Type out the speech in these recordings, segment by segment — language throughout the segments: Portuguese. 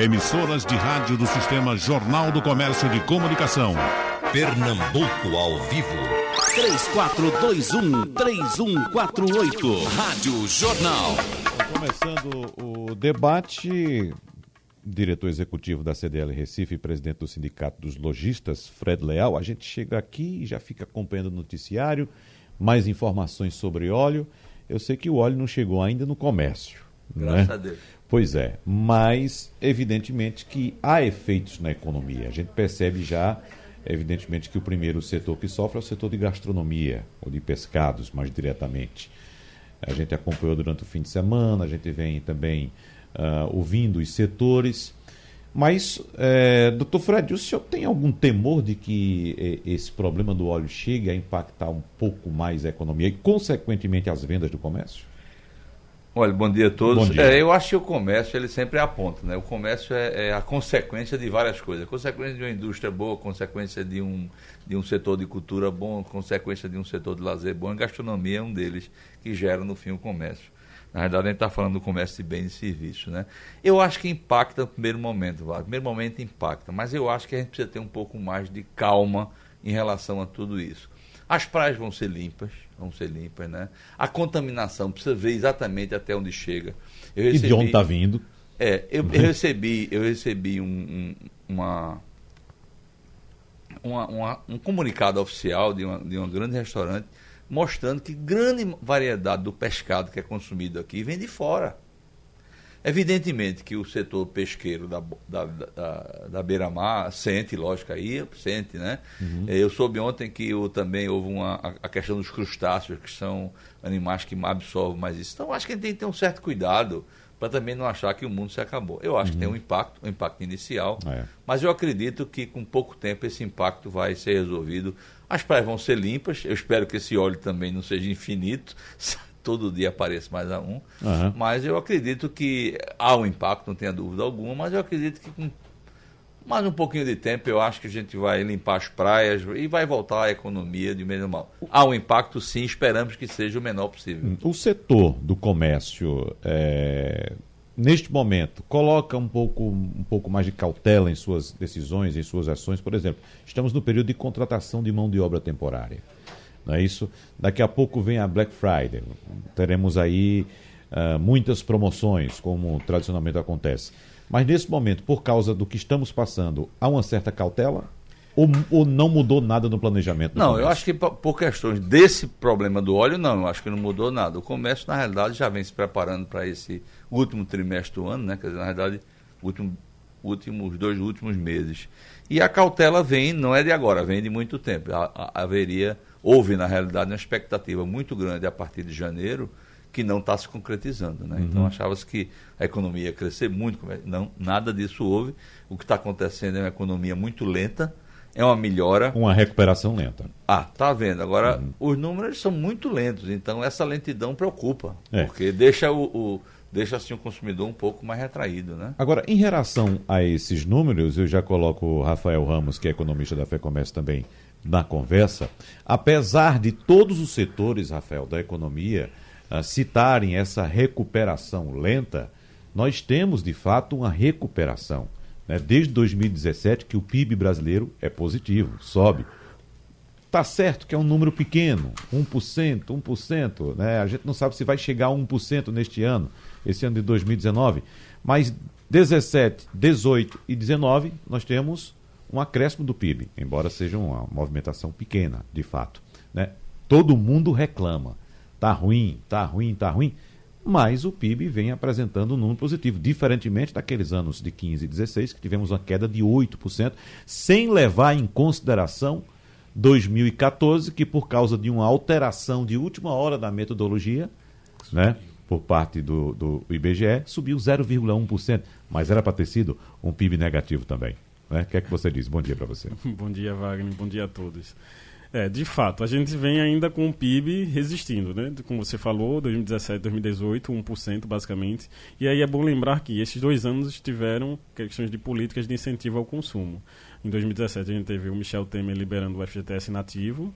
Emissoras de rádio do Sistema Jornal do Comércio de Comunicação. Pernambuco ao vivo. 3421-3148. Rádio Jornal. Começando o debate, diretor executivo da CDL Recife e presidente do Sindicato dos Lojistas, Fred Leal. A gente chega aqui e já fica acompanhando o noticiário, mais informações sobre óleo. Eu sei que o óleo não chegou ainda no comércio. Graças né? a Deus. Pois é, mas evidentemente que há efeitos na economia. A gente percebe já, evidentemente, que o primeiro setor que sofre é o setor de gastronomia, ou de pescados, mais diretamente. A gente acompanhou durante o fim de semana, a gente vem também uh, ouvindo os setores. Mas, é, doutor Fred, o senhor tem algum temor de que eh, esse problema do óleo chegue a impactar um pouco mais a economia e, consequentemente, as vendas do comércio? Olha, bom dia a todos. Dia. É, eu acho que o comércio ele sempre aponta, né? O comércio é, é, a consequência de várias coisas. Consequência de uma indústria boa, consequência de um, de um setor de cultura bom, consequência de um setor de lazer bom. A gastronomia é um deles que gera, no fim, o comércio. Na verdade, a gente está falando do comércio de bens e serviços, né? Eu acho que impacta no primeiro momento. No primeiro momento impacta, mas eu acho que a gente precisa ter um pouco mais de calma em relação a tudo isso. As praias vão ser limpas, vão ser limpas, né? A contaminação precisa ver exatamente até onde chega. Eu E de onde está vindo? É, eu, eu recebi, eu recebi um, um, uma, uma- uma- um comunicado oficial de, uma, de um grande restaurante mostrando que grande variedade do pescado que é consumido aqui vem de fora. Evidentemente que o setor pesqueiro da, da, da, da beira-mar sente, lógico, aí sente, né? Eh, Eu soube ontem que o, também houve uma, a, questão dos crustáceos, que são animais que absorvem mais isso. Então, acho que a gente tem que ter um certo cuidado para também não achar que o mundo se acabou. Eu acho que tem um impacto, um impacto inicial, É. mas eu acredito que com pouco tempo esse impacto vai ser resolvido. As praias vão ser limpas, eu espero que esse óleo também não seja infinito, todo dia apareça mais a um. Aham. Mas eu acredito que há um impacto, não tenha dúvida alguma, mas eu acredito que com mais um pouquinho de tempo eu acho que a gente vai limpar as praias e vai voltar a economia de menos mal. Há um impacto sim, esperamos que seja o menor possível. O setor do comércio, é, neste momento, coloca um pouco, um pouco mais de cautela em suas decisões, em suas ações. Por exemplo, estamos no período de contratação de mão de obra temporária. Não é isso? Daqui a pouco vem a Black Friday. Teremos aí ah, muitas promoções, como tradicionalmente acontece. Mas nesse momento, por causa do que estamos passando, há uma certa cautela? Ou, ou não mudou nada no planejamento? Não, eu comércio? acho que po- por questões desse problema do óleo, não, eu acho que não mudou nada. O comércio, na realidade, já vem se preparando para esse último trimestre do ano, né? Quer dizer, na realidade, último, últimos dois últimos meses. E a cautela vem, não é de agora, vem de muito tempo. Ha- ha- haveria, houve, na realidade, uma expectativa muito grande a partir de janeiro que não está se concretizando. Né? Então achava-se que a economia ia crescer muito. Não, nada disso houve. O que está acontecendo é uma economia muito lenta, é uma melhora. Uma recuperação lenta. Ah, tá vendo. Agora, Uhum. os números são muito lentos, então essa lentidão preocupa. É. Porque deixa o, o- deixa assim o consumidor um pouco mais retraído, né? Agora, em relação a esses números, eu já coloco o Rafael Ramos, que é economista da FEComércio também, na conversa. Apesar de todos os setores, Rafael, da economia ah, citarem essa recuperação lenta, nós temos de fato uma recuperação. né? Desde 2017 que o PIB brasileiro é positivo, sobe. Tá certo que é um número pequeno, 1%, 1%, né? A gente não sabe se vai chegar a 1% neste ano, esse ano de 2019, mas 17, 18 e 19 nós temos um acréscimo do PIB, embora seja uma movimentação pequena, de fato, né? Todo mundo reclama. Tá ruim, tá ruim, tá ruim, mas o PIB vem apresentando um número positivo, diferentemente daqueles anos de 15 e 16, que tivemos uma queda de 8%, sem levar em consideração 2014, que por causa de uma alteração de última hora da metodologia, né, por parte do, do IBGE, subiu 0,1%, mas era para ter sido um PIB negativo também. Né? O que é que você diz? Bom dia para você. Bom dia, Wagner. Bom dia a todos. É, de fato, a gente vem ainda com o PIB resistindo, né? Como você falou, 2017, 2018, 1% basicamente. E aí é bom lembrar que esses dois anos tiveram questões de políticas de incentivo ao consumo. Em 2017 a gente teve o Michel Temer liberando o FGTS nativo.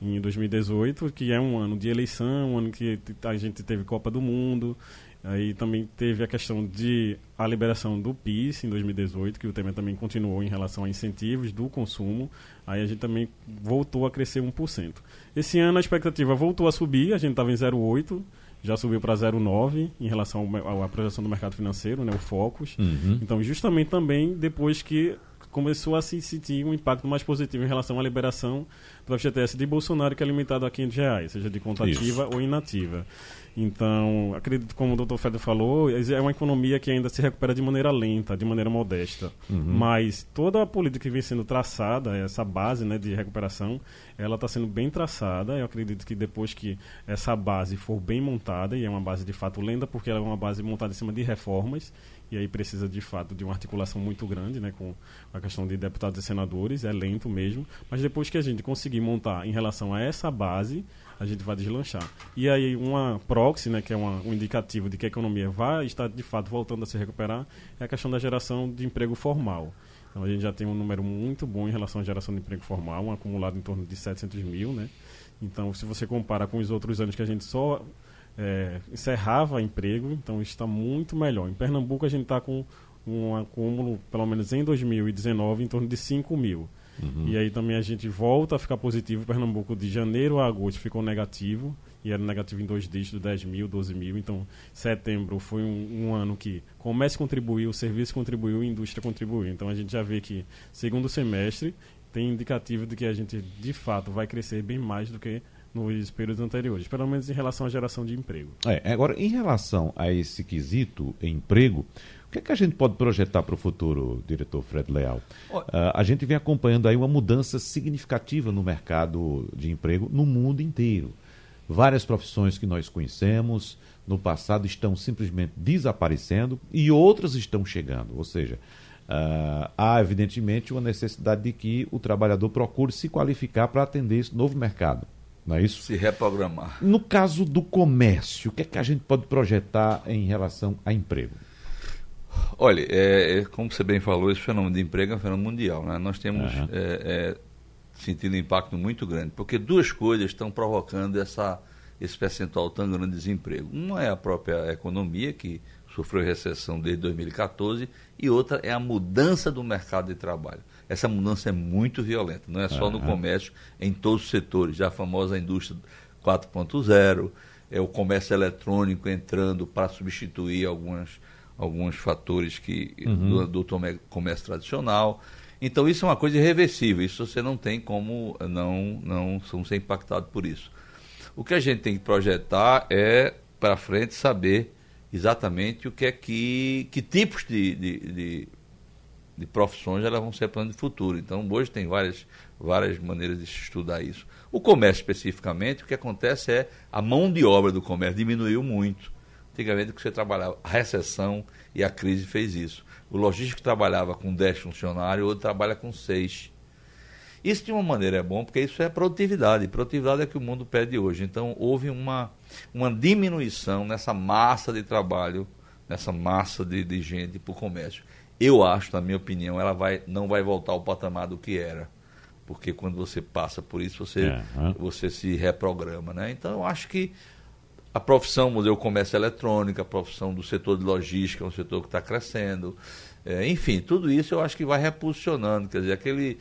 Em 2018, que é um ano de eleição, um ano que a gente teve Copa do Mundo. Aí também teve a questão de a liberação do PIS em 2018, que o Temer também continuou em relação a incentivos do consumo. Aí a gente também voltou a crescer 1%. Esse ano a expectativa voltou a subir, a gente estava em 0,8%, já subiu para 0,9 em relação à projeção do mercado financeiro, né, o Focus. Uhum. Então, justamente também depois que começou a se sentir um impacto mais positivo em relação à liberação do FGTS de Bolsonaro, que é limitado a 500 reais, seja de conta Isso. ou inativa. Então, acredito, como o doutor Feder falou, é uma economia que ainda se recupera de maneira lenta, de maneira modesta. Mas toda a política que vem sendo traçada, essa base né, de recuperação, ela está sendo bem traçada. Eu acredito que depois que essa base for bem montada, e é uma base de fato lenta, porque ela é uma base montada em cima de reformas, e aí precisa de fato de uma articulação muito grande né, com a questão de deputados e senadores, é lento mesmo, mas depois que a gente conseguir montar em relação a essa base, a gente vai deslanchar. E aí uma proxy, né, que é uma, um indicativo de que a economia vai estar de fato voltando a se recuperar, é a questão da geração de emprego formal. Então a gente já tem um número muito bom em relação à geração de emprego formal, um acumulado em torno de 700 mil, né? Então se você compara com os outros anos que a gente só é, encerrava emprego, então está muito melhor. Em Pernambuco a gente está com um acúmulo, pelo menos em 2019, em torno de 5 mil. E aí também a gente volta a ficar positivo. Pernambuco de janeiro a agosto ficou negativo, e era negativo em dois dígitos, 10 mil, 12 mil. Então, setembro foi um, um ano que comércio contribuiu, serviço contribuiu e indústria contribuiu. Então a gente já vê que segundo semestre tem indicativo de que a gente de fato vai crescer bem mais do que nos períodos anteriores, pelo menos em relação à geração de emprego. É, agora, em relação a esse quesito emprego, o que, é que a gente pode projetar para o futuro, diretor Fred Leal? Ah, a gente vem acompanhando aí uma mudança significativa no mercado de emprego no mundo inteiro. Várias profissões que nós conhecemos no passado estão simplesmente desaparecendo e outras estão chegando. Ou seja, ah, há evidentemente uma necessidade de que o trabalhador procure se qualificar para atender esse novo mercado. Não é isso? Se reprogramar. No caso do comércio, o que é que a gente pode projetar em relação a emprego? Olha, é, é, como você bem falou, esse fenômeno de emprego é um fenômeno mundial. Né? Nós temos Aham. é, é, sentido um impacto muito grande, porque duas coisas estão provocando essa, esse percentual tão grande de desemprego. Uma é a própria economia, que sofreu recessão desde 2014, e outra é a mudança do mercado de trabalho. Essa mudança é muito violenta, não é só no Aham. comércio, é em todos os setores. Já a famosa indústria 4.0, é o comércio eletrônico entrando para substituir algumas, alguns fatores que do, do tome- comércio tradicional. Então isso é uma coisa irreversível, isso você não tem como não, não, não ser impactado por isso. O que a gente tem que projetar é para frente saber exatamente o que é que, que tipos de, de, de, de profissões elas vão ser plano de futuro. Então hoje tem várias, várias maneiras de se estudar isso. O comércio especificamente, o que acontece é a mão de obra do comércio diminuiu muito. Antigamente que você trabalhava, a recessão e a crise fez isso. O logístico trabalhava com 10 funcionários, outro trabalha com 6. Isso de uma maneira é bom, porque isso é produtividade. Produtividade é o que o mundo pede hoje. Então, houve uma, uma diminuição nessa massa de trabalho, nessa massa de, de gente para o comércio. Eu acho, na minha opinião, ela vai, não vai voltar ao patamar do que era. Porque quando você passa por isso, você, É, hã? você se reprograma. Né? Então, eu acho que a profissão Museu Comércio Eletrônico, a profissão do setor de logística, é um setor que está crescendo. É, enfim, tudo isso eu acho que vai repulsionando. Quer dizer, aquele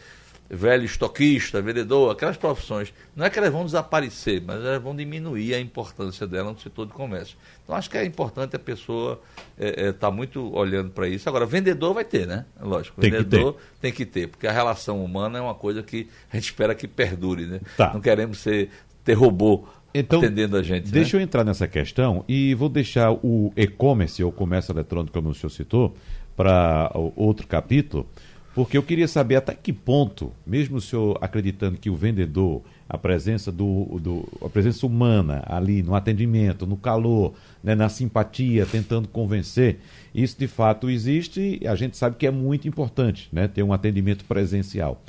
velho estoquista, vendedor, aquelas profissões, não é que elas vão desaparecer, mas elas vão diminuir a importância dela no setor de comércio. Então acho que é importante a pessoa estar muito olhando para isso. Agora, vendedor vai ter, né? Lógico, Tem que vendedor tem que ter, porque a relação humana é uma coisa que a gente espera que perdure, né? Tá. Não queremos ser, ter robô Então, atendendo a gente. Deixa né? eu entrar nessa questão e vou deixar o e-commerce, ou comércio eletrônico, como o senhor citou, para outro capítulo, porque eu queria saber até que ponto, mesmo o senhor acreditando que o vendedor, a presença do, do a presença humana ali no atendimento, no calor, né, na simpatia, tentando convencer, isso de fato existe e a gente sabe que é muito importante, né, ter um atendimento presencial.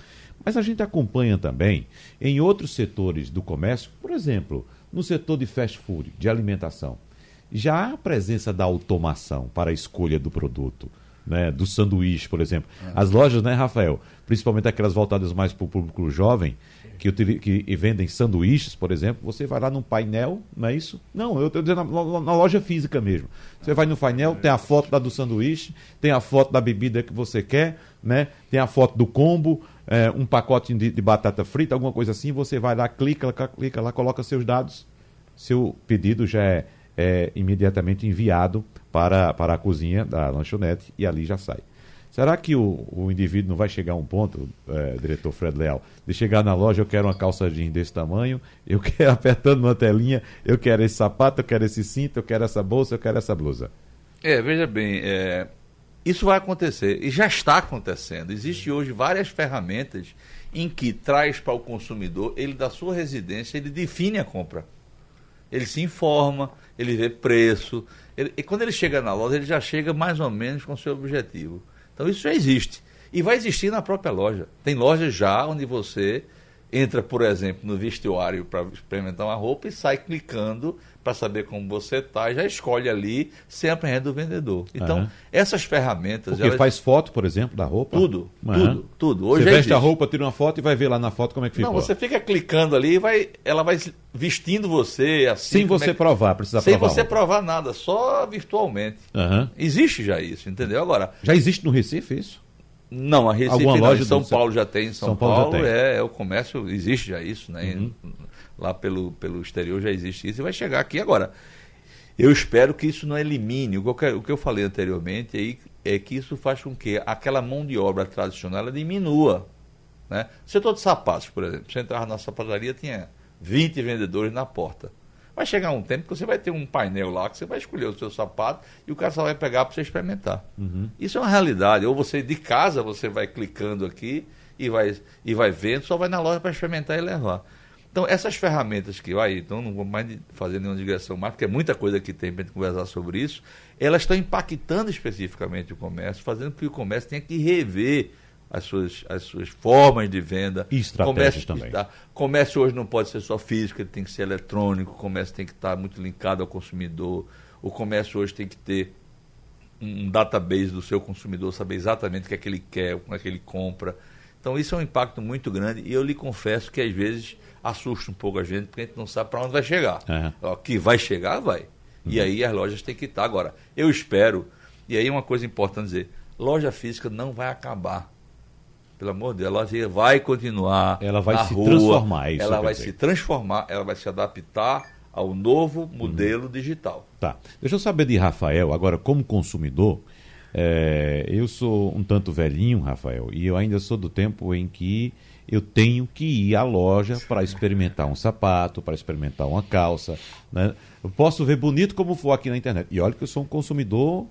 Mas a gente acompanha também em outros setores do comércio, por exemplo, no setor de fast food, de alimentação. Já há a presença da automação para a escolha do produto. né, do sanduíche, por exemplo. As lojas, né, Rafael? Principalmente aquelas voltadas mais para o público jovem, que, que vendem sanduíches, por exemplo, você vai lá num painel, não é isso? Não, eu estou dizendo na, na loja física mesmo. Você vai no painel, tem a foto da do sanduíche, tem a foto da bebida que você quer, né? Tem a foto do combo, é, um pacote de, de batata frita, alguma coisa assim, você vai lá, clica, clica lá, coloca seus dados, seu pedido já é, é imediatamente enviado para, para a cozinha da lanchonete e ali já sai. Será que o, o indivíduo não vai chegar a um ponto, eh, diretor Fred Leal, de chegar na loja, eu quero uma calça jeans desse tamanho, eu quero apertando uma telinha, eu quero esse sapato, eu quero esse cinto, eu quero essa bolsa, eu quero essa blusa. É, veja bem, é, isso vai acontecer e já está acontecendo. Existem hoje várias ferramentas em que traz para o consumidor, ele da sua residência, ele define a compra. Ele se informa, ele vê preço. ele- e quando ele chega na loja, ele já chega mais ou menos com o seu objetivo. Então isso já existe. E vai existir na própria loja. Tem lojas já onde você entra, por exemplo, no vestuário para experimentar uma roupa e sai clicando para saber como você está e já escolhe ali sem aprender do vendedor. Então, Aham. essas ferramentas. Porque elas- faz foto, por exemplo, da roupa? Tudo, Aham. tudo, tudo. Hoje você já veste a existe. roupa, tira uma foto e vai ver lá na foto como é que ficou. Não, você fica clicando ali e vai, ela vai vestindo você assim. Sem como você é que- provar, precisa Sem provar. a você provar nada, só virtualmente. Aham. Existe já isso, entendeu? Agora, Já existe no Recife isso? não, a Recife Alguma não, loja em São Paulo já tem, em São, São Paulo Paulo, já tem. Uhum. É, é o comércio, existe já isso, né? Lá pelo, pelo exterior já existe isso e vai chegar aqui agora. Eu espero que isso não elimine. O que eu, o que eu falei anteriormente aí é que isso faz com que aquela mão de obra tradicional ela diminua. Né? Setor de sapatos, por exemplo. Você entrava na sapataria, tinha 20 vendedores na porta. Vai chegar um tempo que você vai ter um painel lá que você vai escolher o seu sapato e o cara só vai pegar para você experimentar. Isso é uma realidade. Ou você de casa, você vai clicando aqui e vai, e vai vendo, só vai na loja para experimentar e levar. Então, essas ferramentas que vai, então não vou mais fazer nenhuma digressão mais, porque é muita coisa que tem para a gente conversar sobre isso, elas estão impactando especificamente o comércio, fazendo com que o comércio tenha que rever as suas, as suas formas de venda. E estratégias comércio, também. Comércio hoje não pode ser só físico, ele tem que ser eletrônico, o comércio tem que estar muito linkado ao consumidor, o comércio hoje tem que ter um database do seu consumidor, saber exatamente o que é que ele quer, como é que ele compra. Então isso é um impacto muito grande e eu lhe confesso que às vezes assusta um pouco a gente, porque a gente não sabe para onde vai chegar. Aham. Ó, que vai chegar, vai. E aí as lojas têm que estar. Agora, eu espero, e aí uma coisa importante dizer, loja física não vai acabar. Pelo amor de Deus, a loja vai continuar. Ela vai se rua, transformar, é isso Ela vai dizer. se transformar, ela vai se adaptar ao novo modelo digital. Tá. Deixa eu saber de Rafael, agora, como consumidor, é, eu sou um tanto velhinho, Rafael, e eu ainda sou do tempo em que eu tenho que ir à loja para experimentar um sapato, para experimentar uma calça. Né? Eu posso ver bonito como for aqui na internet. E olha que eu sou um consumidor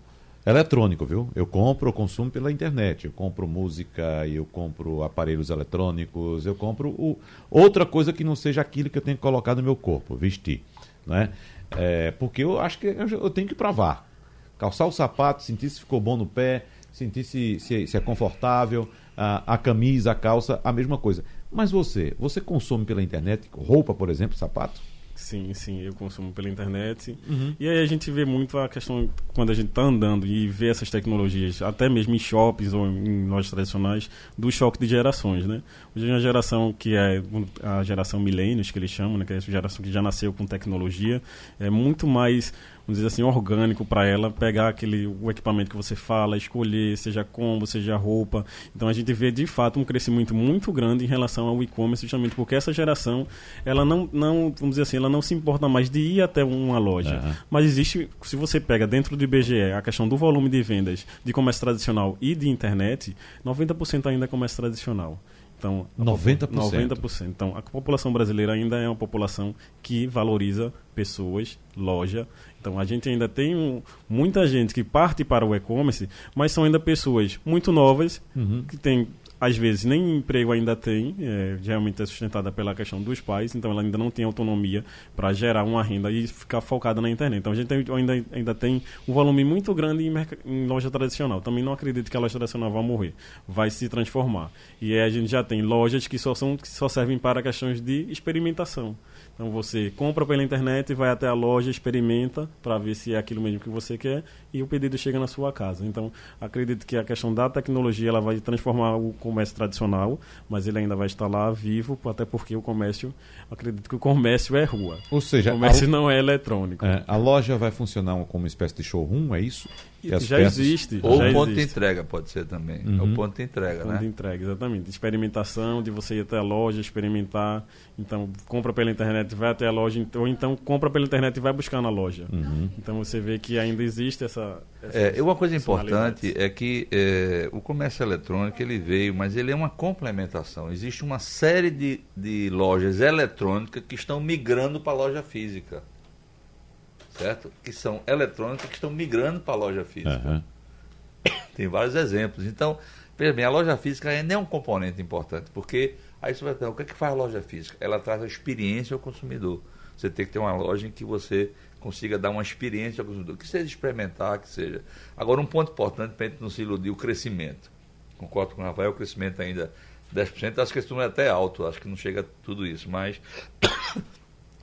eletrônico, viu? Eu compro, eu consumo pela internet. Eu compro música, eu compro aparelhos eletrônicos, eu compro o- outra coisa que não seja aquilo que eu tenho que colocar no meu corpo, vestir. Né? É, porque eu acho que eu, tenho que provar. Calçar o sapato, sentir se ficou bom no pé, sentir se, se, se é confortável, a, a camisa, a calça, a mesma coisa. Mas você, você consome pela internet roupa, por exemplo, sapato? Sim, sim, eu consumo pela internet. E aí a gente vê muito a questão, quando a gente está andando e vê essas tecnologias, até mesmo em shoppings ou em lojas tradicionais, do choque de gerações, né? Hoje uma geração que é a geração milênios, que eles chamam, né? Que é essa geração que já nasceu com tecnologia, é muito mais, vamos dizer assim, orgânico para ela pegar aquele o equipamento que você fala, escolher, seja combo, seja roupa. Então a gente vê de fato um crescimento muito grande em relação ao e-commerce, justamente porque essa geração, ela não, não, vamos dizer assim, ela não se importa mais de ir até uma loja. Mas existe, se você pega dentro do IBGE a questão do volume de vendas de comércio tradicional e de internet, 90% ainda é comércio tradicional. Então, a 90%. popu- 90%. Então, a população brasileira ainda é uma população que valoriza pessoas, loja. Então, a gente ainda tem um- muita gente que parte para o e-commerce, mas são ainda pessoas muito novas, que têm, às vezes, nem emprego ainda tem, é, geralmente é sustentada pela questão dos pais, então ela ainda não tem autonomia para gerar uma renda e ficar focada na internet. Então, a gente tem- ainda, ainda tem um volume muito grande em, em loja tradicional. Também não acredito que a loja tradicional vai morrer, vai se transformar. E aí a gente já tem lojas que só, são, que só servem para questões de experimentação. Então, você compra pela internet, vai até a loja, experimenta para ver se é aquilo mesmo que você quer e o pedido chega na sua casa. Então acredito que a questão da tecnologia ela vai transformar o comércio tradicional, mas ele ainda vai estar lá vivo, até porque o comércio, acredito que o comércio é rua. Ou seja, o comércio a, não é eletrônico. É, a loja vai funcionar como uma espécie de showroom, é isso? Já peças... existe. Ou já ponto existe. de entrega pode ser também. Uhum. É o ponto de entrega, ponto né? de entrega, exatamente. Experimentação, de você ir até a loja, experimentar. Então, compra pela internet, vai até a loja, ou então compra pela internet e vai buscar na loja. Uhum. Então, você vê que ainda existe essa... essa é, uma coisa importante é que é, o comércio eletrônico, ele veio, mas ele é uma complementação. Existe uma série de, de lojas eletrônicas que estão migrando para a loja física certo? Que são eletrônicas que estão migrando para a loja física. Uhum. Tem vários exemplos. Então, veja bem, a loja física ainda é um componente importante, porque aí você vai perguntar, o que, é que faz a loja física? Ela traz a experiência ao consumidor. Você tem que ter uma loja em que você consiga dar uma experiência ao consumidor, que seja experimentar, que seja. Agora, um ponto importante para a gente não se iludir, o crescimento. Concordo com o Rafael, o crescimento ainda 10%, acho que esse número é até alto, acho que não chega a tudo isso, mas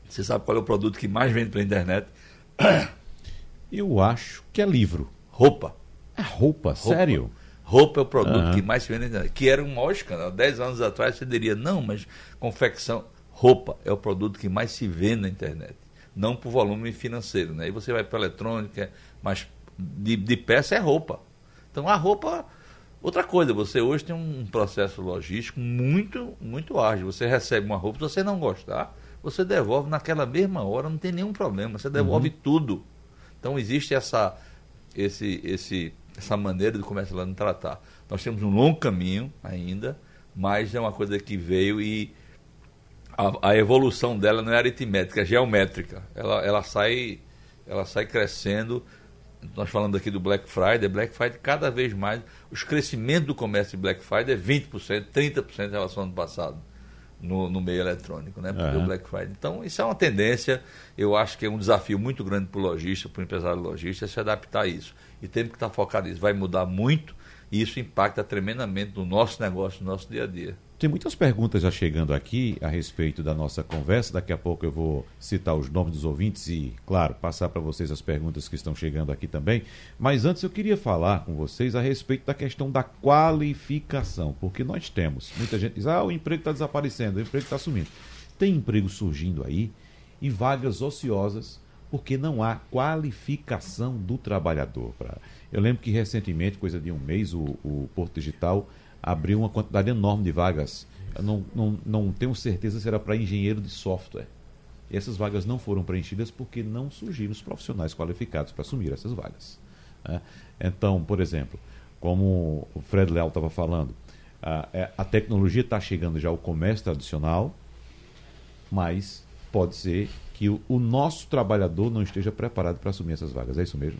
você sabe qual é o produto que mais vende pela internet? Eu acho que é livro. Roupa. É roupa, roupa. sério? Roupa é o produto uhum. que mais se vende na internet. Que era um maior escândalo. Dez anos atrás você diria, não, mas confecção. Roupa é o produto que mais se vende na internet. Não por volume financeiro. Né? Aí você vai para eletrônica, mas de, de peça é roupa. Então a roupa. Outra coisa, você hoje tem um processo logístico muito, muito ágil. Você recebe uma roupa, se você não gostar, você devolve naquela mesma hora, não tem nenhum problema, você devolve uhum. tudo. Então existe essa, esse, esse, essa maneira lá no tratar. Nós temos um longo caminho ainda, mas é uma coisa que veio e a, a evolução dela não é aritmética, é geométrica. Ela, ela, sai, ela sai crescendo. Nós falando aqui do Black Friday, Black Friday cada vez mais, os crescimentos do comércio de Black Friday é 20%, 30% em relação ao ano passado no, no meio eletrônico, né? Porque uhum. o Black Friday. Então, isso é uma tendência, eu acho que é um desafio muito grande para o lojista, para o empresário lojista, é se adaptar a isso. E temos que estar focado nisso. Vai mudar muito e isso impacta tremendamente no nosso negócio, no nosso dia a dia. Tem muitas perguntas já chegando aqui a respeito da nossa conversa. Daqui a pouco eu vou citar os nomes dos ouvintes e, claro, passar para vocês as perguntas que estão chegando aqui também. Mas antes eu queria falar com vocês a respeito da questão da qualificação, porque nós temos. Muita gente diz: ah, o emprego está desaparecendo, o emprego está sumindo. Tem emprego surgindo aí e vagas ociosas porque não há qualificação do trabalhador. Eu lembro que recentemente, coisa de um mês, o, o Porto Digital abriu uma quantidade enorme de vagas. Eu não, não, não tenho certeza se era para engenheiro de software. E essas vagas não foram preenchidas porque não surgiram os profissionais qualificados para assumir essas vagas. Né? Então, por exemplo, como o Fred Leal estava falando, a, é, a tecnologia está chegando já ao comércio tradicional, mas pode ser que o, o nosso trabalhador não esteja preparado para assumir essas vagas. É isso mesmo?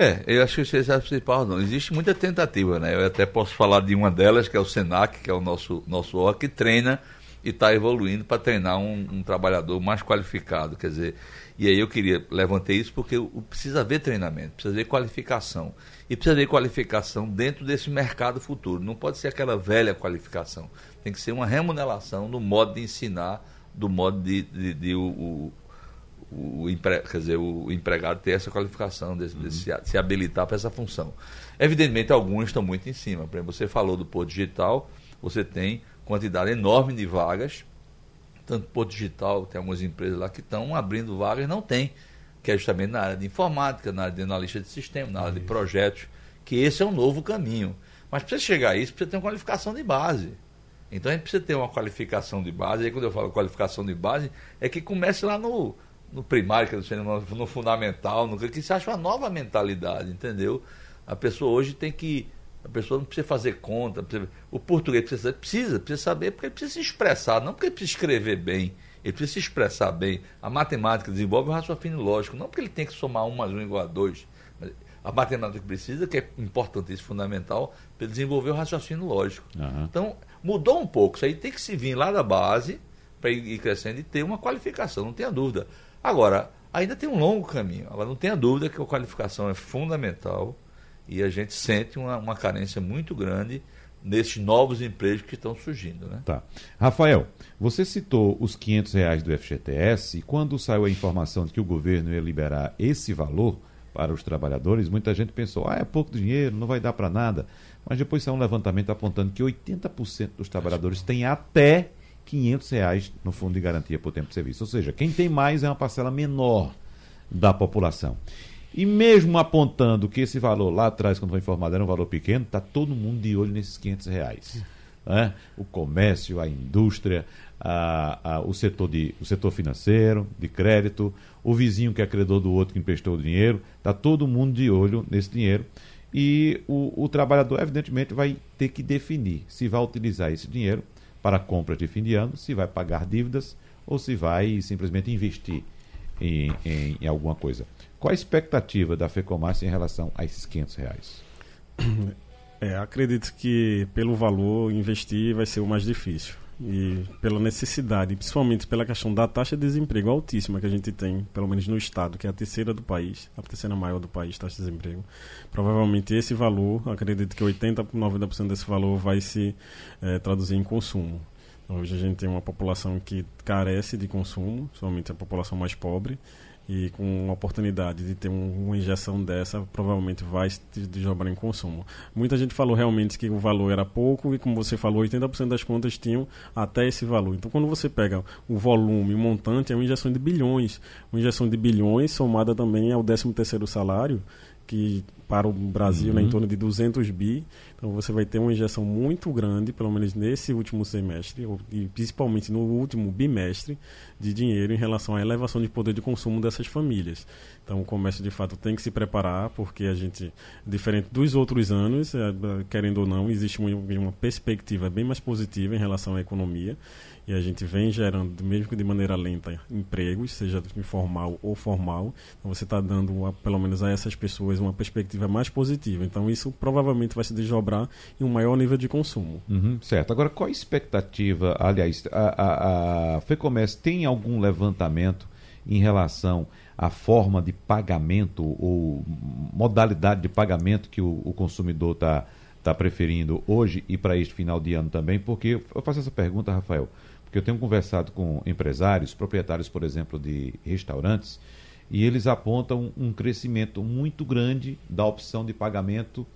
É, eu acho que esse é o principal não. Existe muita tentativa, né? Eu até posso falar de uma delas, que é o SENAC, que é o nosso, nosso órgão, que treina e está evoluindo para treinar um, um, trabalhador mais qualificado. Quer dizer, e aí eu queria, levantei isso porque precisa haver treinamento, precisa haver qualificação. E precisa haver qualificação dentro desse mercado futuro. Não pode ser aquela velha qualificação. Tem que ser uma remuneração no modo de ensinar, do modo de, de, de, de o, o, empre, quer dizer, o empregado ter essa qualificação, de, de se, se, habilitar para essa função. Evidentemente, alguns estão muito em cima. Por exemplo, você falou do Porto Digital, você tem quantidade enorme de vagas, tanto Porto Digital, tem algumas empresas lá que estão abrindo vagas, não tem, que é justamente na área de informática, na área de analista de sistema, na área de projetos, que esse é um novo caminho. Mas para você chegar a isso, precisa ter uma qualificação de base. Então a gente precisa ter uma qualificação de base, e aí quando eu falo qualificação de base, é que comece lá no, no primário, que é no, no fundamental, no que se acha uma nova mentalidade, entendeu? A pessoa hoje tem que. A pessoa não precisa fazer conta. Precisa, o português precisa, precisa, precisa saber, porque ele precisa se expressar, não porque ele precisa escrever bem, ele precisa se expressar bem. A matemática desenvolve o raciocínio lógico, não porque ele tem que somar um mais um igual a dois. A matemática precisa, que é importantíssimo, fundamental, para ele desenvolver o raciocínio lógico. Uhum. Então, mudou um pouco. Isso aí tem que se vir lá da base para ir crescendo e ter uma qualificação, não tenha dúvida. Agora, ainda tem um longo caminho. Agora, não tenha dúvida que a qualificação é fundamental E a gente sente uma, uma carência muito grande nesses novos empregos que estão surgindo. Né? Tá. Rafael, você citou os 500 reais do FGTS e quando saiu a informação de que o governo ia liberar esse valor para os trabalhadores, muita gente pensou, ah, é pouco dinheiro, não vai dar para nada. Mas depois saiu um levantamento apontando que 80% dos trabalhadores têm até 500 reais no fundo de garantia por tempo de serviço. Ou seja, quem tem mais é uma parcela menor da população. E mesmo apontando que esse valor lá atrás, quando foi informado, era um valor pequeno, está todo mundo de olho nesses 500 reais. Né? O comércio, a indústria, a, a, o, setor de, o setor financeiro, de crédito, o vizinho que é credor do outro que emprestou o dinheiro, está todo mundo de olho nesse dinheiro. E o, o trabalhador, evidentemente, vai ter que definir se vai utilizar esse dinheiro para compras de fim de ano, se vai pagar dívidas ou se vai simplesmente investir em, em, em alguma coisa. Qual a expectativa da FEComércio em relação a esses 500 reais? É, acredito que pelo valor investir vai ser o mais difícil e pela necessidade, principalmente pela questão da taxa de desemprego altíssima que a gente tem, pelo menos no estado, que é a terceira do país, a terceira maior do país, taxa de desemprego. Provavelmente esse valor, acredito que 80 90% desse valor vai se é, traduzir em consumo. Hoje a gente tem uma população que carece de consumo, somente a população mais pobre, e com a oportunidade de ter um, uma injeção dessa, provavelmente vai se desdobrar em consumo. Muita gente falou realmente que o valor era pouco e, como você falou, 80% das contas tinham até esse valor. Então, quando você pega o volume, o montante, é uma injeção de bilhões. Uma injeção de bilhões somada também ao 13º salário, que para o Brasil, uhum. né, em torno de 200 bi. Então você vai ter uma injeção muito grande, pelo menos nesse último semestre, ou, e principalmente no último bimestre, de dinheiro em relação à elevação de poder de consumo dessas famílias. Então o comércio de fato tem que se preparar, porque a gente, diferente dos outros anos, é, querendo ou não, existe uma, uma perspectiva bem mais positiva em relação à economia e a gente vem gerando, mesmo que de maneira lenta, empregos, seja informal ou formal. Então você está dando, pelo menos a essas pessoas, uma perspectiva mais positiva. Então isso provavelmente vai se desdobrar em um maior nível de consumo. Uhum, certo. Agora, qual a expectativa, aliás, a, a, a FEComércio tem algum levantamento em relação à forma de pagamento ou modalidade de pagamento que o, o consumidor está tá preferindo hoje e para este final de ano também? Porque eu faço essa pergunta, Rafael, porque eu tenho conversado com empresários, proprietários, por exemplo, de restaurantes, e eles apontam um crescimento muito grande da opção de pagamento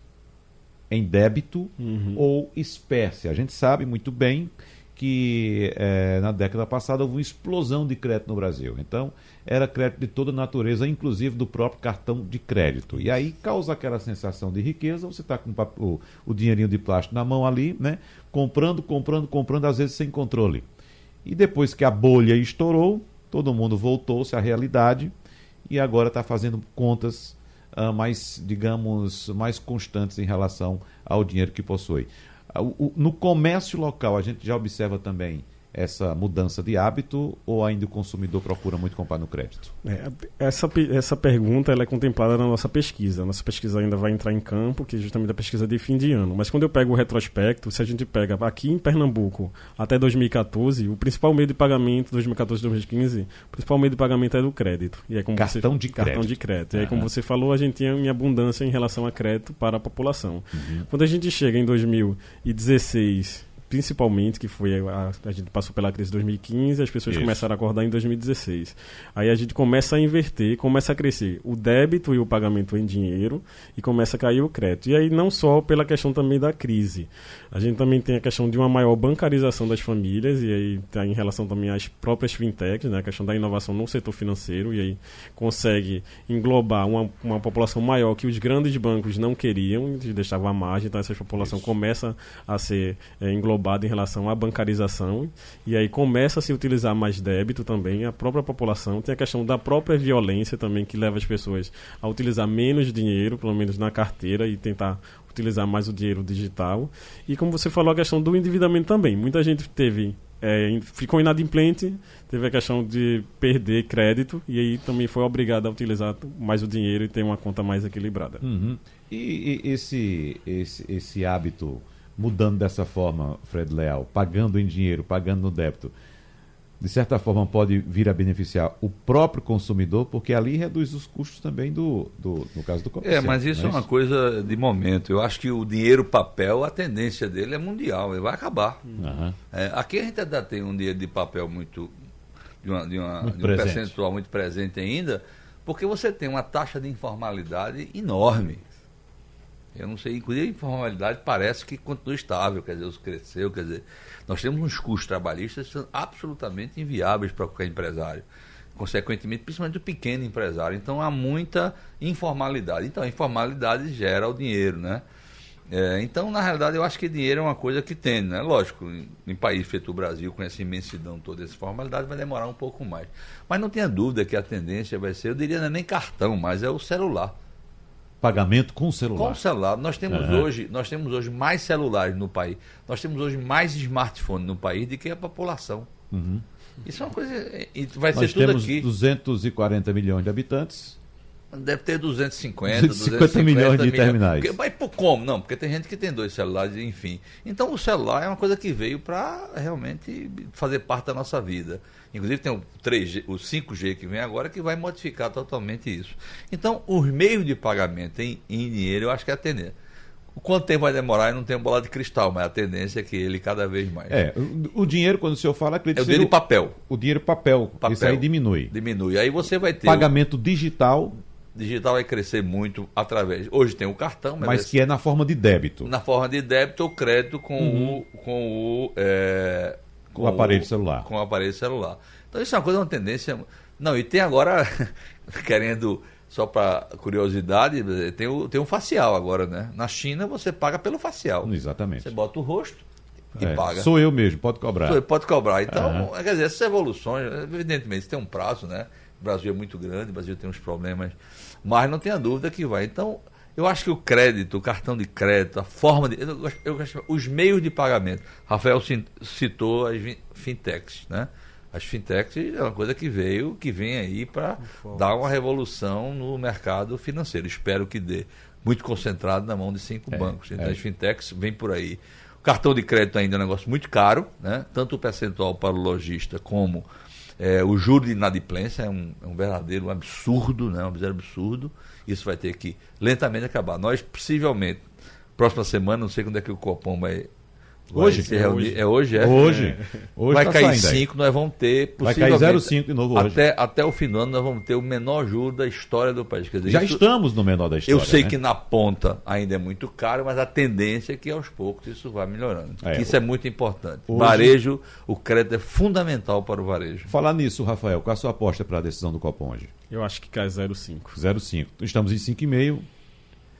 em débito uhum. ou espécie. A gente sabe muito bem que é, na década passada houve uma explosão de crédito no Brasil. Então, era crédito de toda natureza, inclusive do próprio cartão de crédito. E aí causa aquela sensação de riqueza, você está com o, o dinheirinho de plástico na mão ali, né? Comprando, comprando, comprando, às vezes sem controle. E depois que a bolha estourou, todo mundo voltou-se à realidade e agora está fazendo contas uh, mais, digamos, mais constantes em relação ao dinheiro que possui. Uh, no comércio local, a gente já observa também essa mudança de hábito ou ainda o consumidor procura muito comprar no crédito? É, essa, essa pergunta ela é contemplada na nossa pesquisa. Nossa pesquisa ainda vai entrar em campo, que é justamente a pesquisa de fim de ano. Mas quando eu pego o retrospecto, se a gente pega aqui em Pernambuco até 2014, o principal meio de pagamento 2014 2015, o principal meio de pagamento é do crédito. E é como cartão você, de cartão crédito. de crédito. E aí, como você falou, a gente tinha em abundância em relação a crédito para a população. Uhum. Quando a gente chega em 2016 principalmente, que foi a, a gente passou pela crise de 2015, as pessoas Isso. começaram a acordar em 2016. Aí a gente começa a inverter, começa a crescer o débito e o pagamento em dinheiro e começa a cair o crédito. E aí não só pela questão também da crise. A gente também tem a questão de uma maior bancarização das famílias e aí tá em relação também às próprias fintechs, né, a questão da inovação no setor financeiro e aí consegue englobar uma, uma população maior que os grandes bancos não queriam, deixavam à margem, então essa população Isso. começa a ser é, englobada em relação à bancarização e aí começa a se utilizar mais débito também, a própria população. Tem a questão da própria violência também, que leva as pessoas a utilizar menos dinheiro, pelo menos na carteira, e tentar utilizar mais o dinheiro digital. E como você falou, a questão do endividamento também. Muita gente teve é, ficou inadimplente, teve a questão de perder crédito e aí também foi obrigado a utilizar mais o dinheiro e ter uma conta mais equilibrada. Uhum. E, e, esse, esse, esse hábito mudando dessa forma, Fred Leal, pagando em dinheiro, pagando no débito, de certa forma, pode vir a beneficiar o próprio consumidor, porque ali reduz os custos também do, do no caso do comerciante. É, mas isso é, uma coisa de momento. Eu acho que o dinheiro papel, a tendência dele é mundial, ele vai acabar. Aham. É, aqui a gente ainda tem um dinheiro de papel muito. de, uma, de, uma, Muito de um presente. percentual muito presente ainda, porque você tem uma taxa de informalidade enorme. Eu não sei, inclusive a informalidade parece que continua estável, quer dizer, cresceu, quer dizer, nós temos uns custos trabalhistas que são absolutamente inviáveis para qualquer empresário. Consequentemente, principalmente o pequeno empresário. Então há muita informalidade. Então a informalidade gera o dinheiro, né? É, então, na realidade, eu acho que dinheiro é uma coisa que tem, né? Lógico, em, em país feito o Brasil, com essa imensidão toda, essa formalidade, vai demorar um pouco mais. Mas não tenha dúvida que a tendência vai ser, eu diria, não é nem cartão, mas é o celular. Pagamento com celular. Com celular, nós temos Aham. hoje, nós temos hoje mais celulares no país, nós temos hoje mais smartphones no país do que a população. Isso é uma coisa. E vai Uhum. Nós ser tudo temos aqui. 240 milhões de habitantes. Deve ter 250, 250 250 milhões de terminais. Porque, mas por como? Não, porque tem gente que tem dois celulares, enfim. Então o celular é uma coisa que veio para realmente fazer parte da nossa vida. Inclusive tem o 3G, o 5G que vem agora que vai modificar totalmente isso. Então, os meios de pagamento em, em dinheiro, eu acho que é a tendência. Quanto tempo vai demorar, eu não tenho bola de cristal, mas a tendência é que ele cada vez mais. É, o, o dinheiro, quando o senhor fala, acredito É o dinheiro papel. O dinheiro papel. Papel. Isso aí diminui. Diminui. Aí você vai ter. Pagamento O digital vai crescer muito através. Hoje tem o cartão, mas, mas esse- que é na forma de débito. na forma de débito ou crédito com o com o, é, Com o aparelho celular. com o aparelho celular então isso é uma coisa uma tendência não e tem agora querendo só para curiosidade tem o tem um facial agora né na China você paga pelo facial Exatamente. você bota o rosto e É, paga Sou eu mesmo, pode cobrar. você pode cobrar. Então, Aham. quer dizer, essas evoluções, evidentemente, tem um prazo, né? O Brasil é muito grande, o Brasil tem uns problemas, mas não tenha dúvida que vai. Então, eu acho que o crédito, o cartão de crédito, a forma de. Eu, eu, os meios de pagamento. Rafael citou as fintechs, né? As fintechs é uma coisa que veio, que vem aí para dar uma revolução no mercado financeiro. Espero que dê. Muito concentrado na mão de cinco É, bancos. Então, é. as fintechs vêm por aí. O cartão de crédito ainda é um negócio muito caro, né? tanto o percentual para o lojista como é, o juro de inadimplência é um, é um verdadeiro absurdo, né? um verdadeiro absurdo. Isso vai ter que lentamente acabar. Nós, possivelmente, próxima semana, não sei quando é que o Copom vai, vai Hoje? se É reunir. hoje. É hoje, é? Hoje. Hoje vai tá cair saindo aí. 5, nós vamos ter. Vai cair possivelmente, 0,5 de novo hoje. Até, até o fim do ano, nós vamos ter o menor juro da história do país. Quer dizer, Já isso- estamos no menor da história. eu sei né? que na ponta ainda é muito caro, mas a tendência é que aos poucos isso vai melhorando. É, isso é muito importante. hoje- Varejo, o crédito é fundamental para o varejo. Falar nisso, Rafael, qual a sua aposta para a decisão do Copom hoje? Eu acho que cai 0,5. 0,5. Estamos em 5,5.